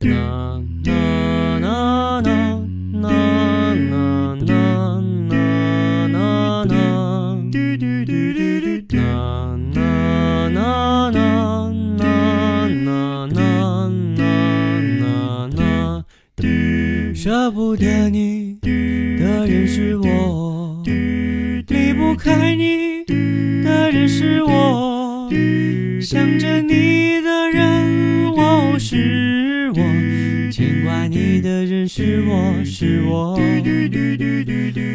啦啦啦啦啦啦啦啦啦舍不得你的人是我，离不开你的人是我，想着你。牵挂你的人是我是我，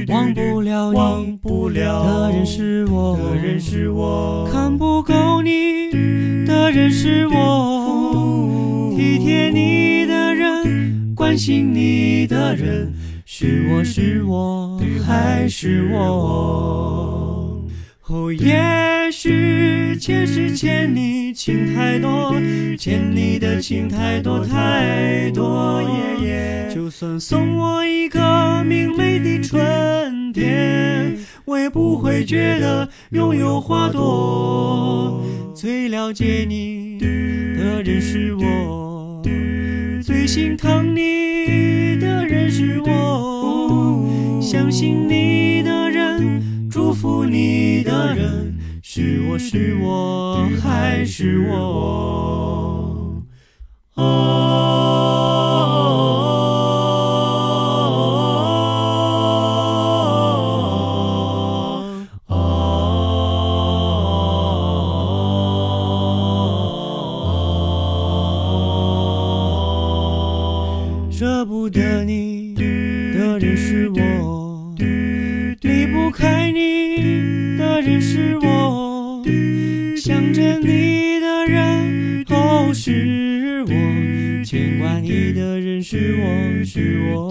忘不了忘你不了的人是我。的人是我，看不够你。的人是我，体贴你的人，关心你的人，是我是我还是我？哦，也许前世欠你情太多，欠你的情太多太多，就算送我一个明媚的春天，我也不会觉得拥有花朵。最了解你的人是我，最心疼你的人是我，相信你是我是我还是我？哦哦，舍不得你的人是我，离不开你的人是我，想着你的人哦是我，牵挂你的人是我是我，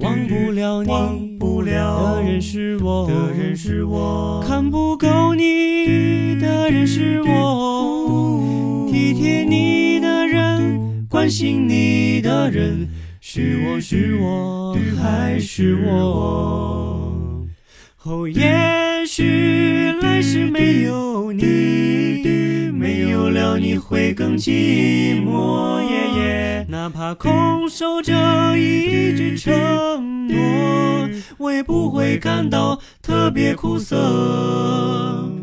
忘不了忘你的人是我的人是我，看不够你的人是我，体贴你的人，关心你的人，是我是我还是我？哦，也许来世没有你，没有了你会更寂寞，哪怕空守着一句承诺，我也不会感到特别苦涩。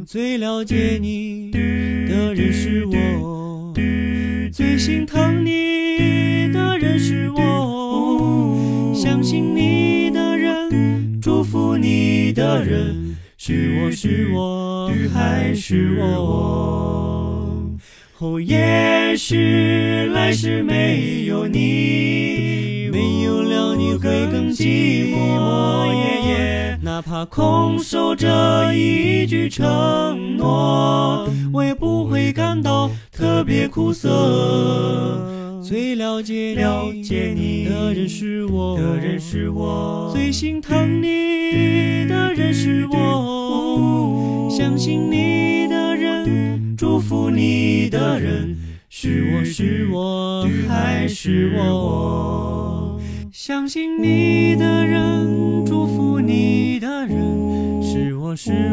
最了解你的人是我，最心疼你的人是我，相信你的人，祝福你的人，是我是我还是我？哦，也许来世没有你，没有了你会更寂寞。哪怕空守着一句承诺，我也不会感到特别苦涩。最了解了解你的人是我，的人是我，最心疼你的人是我，相信你的人，祝福你的人，是我是我还是我？相信你的人，祝福你的人，是我是我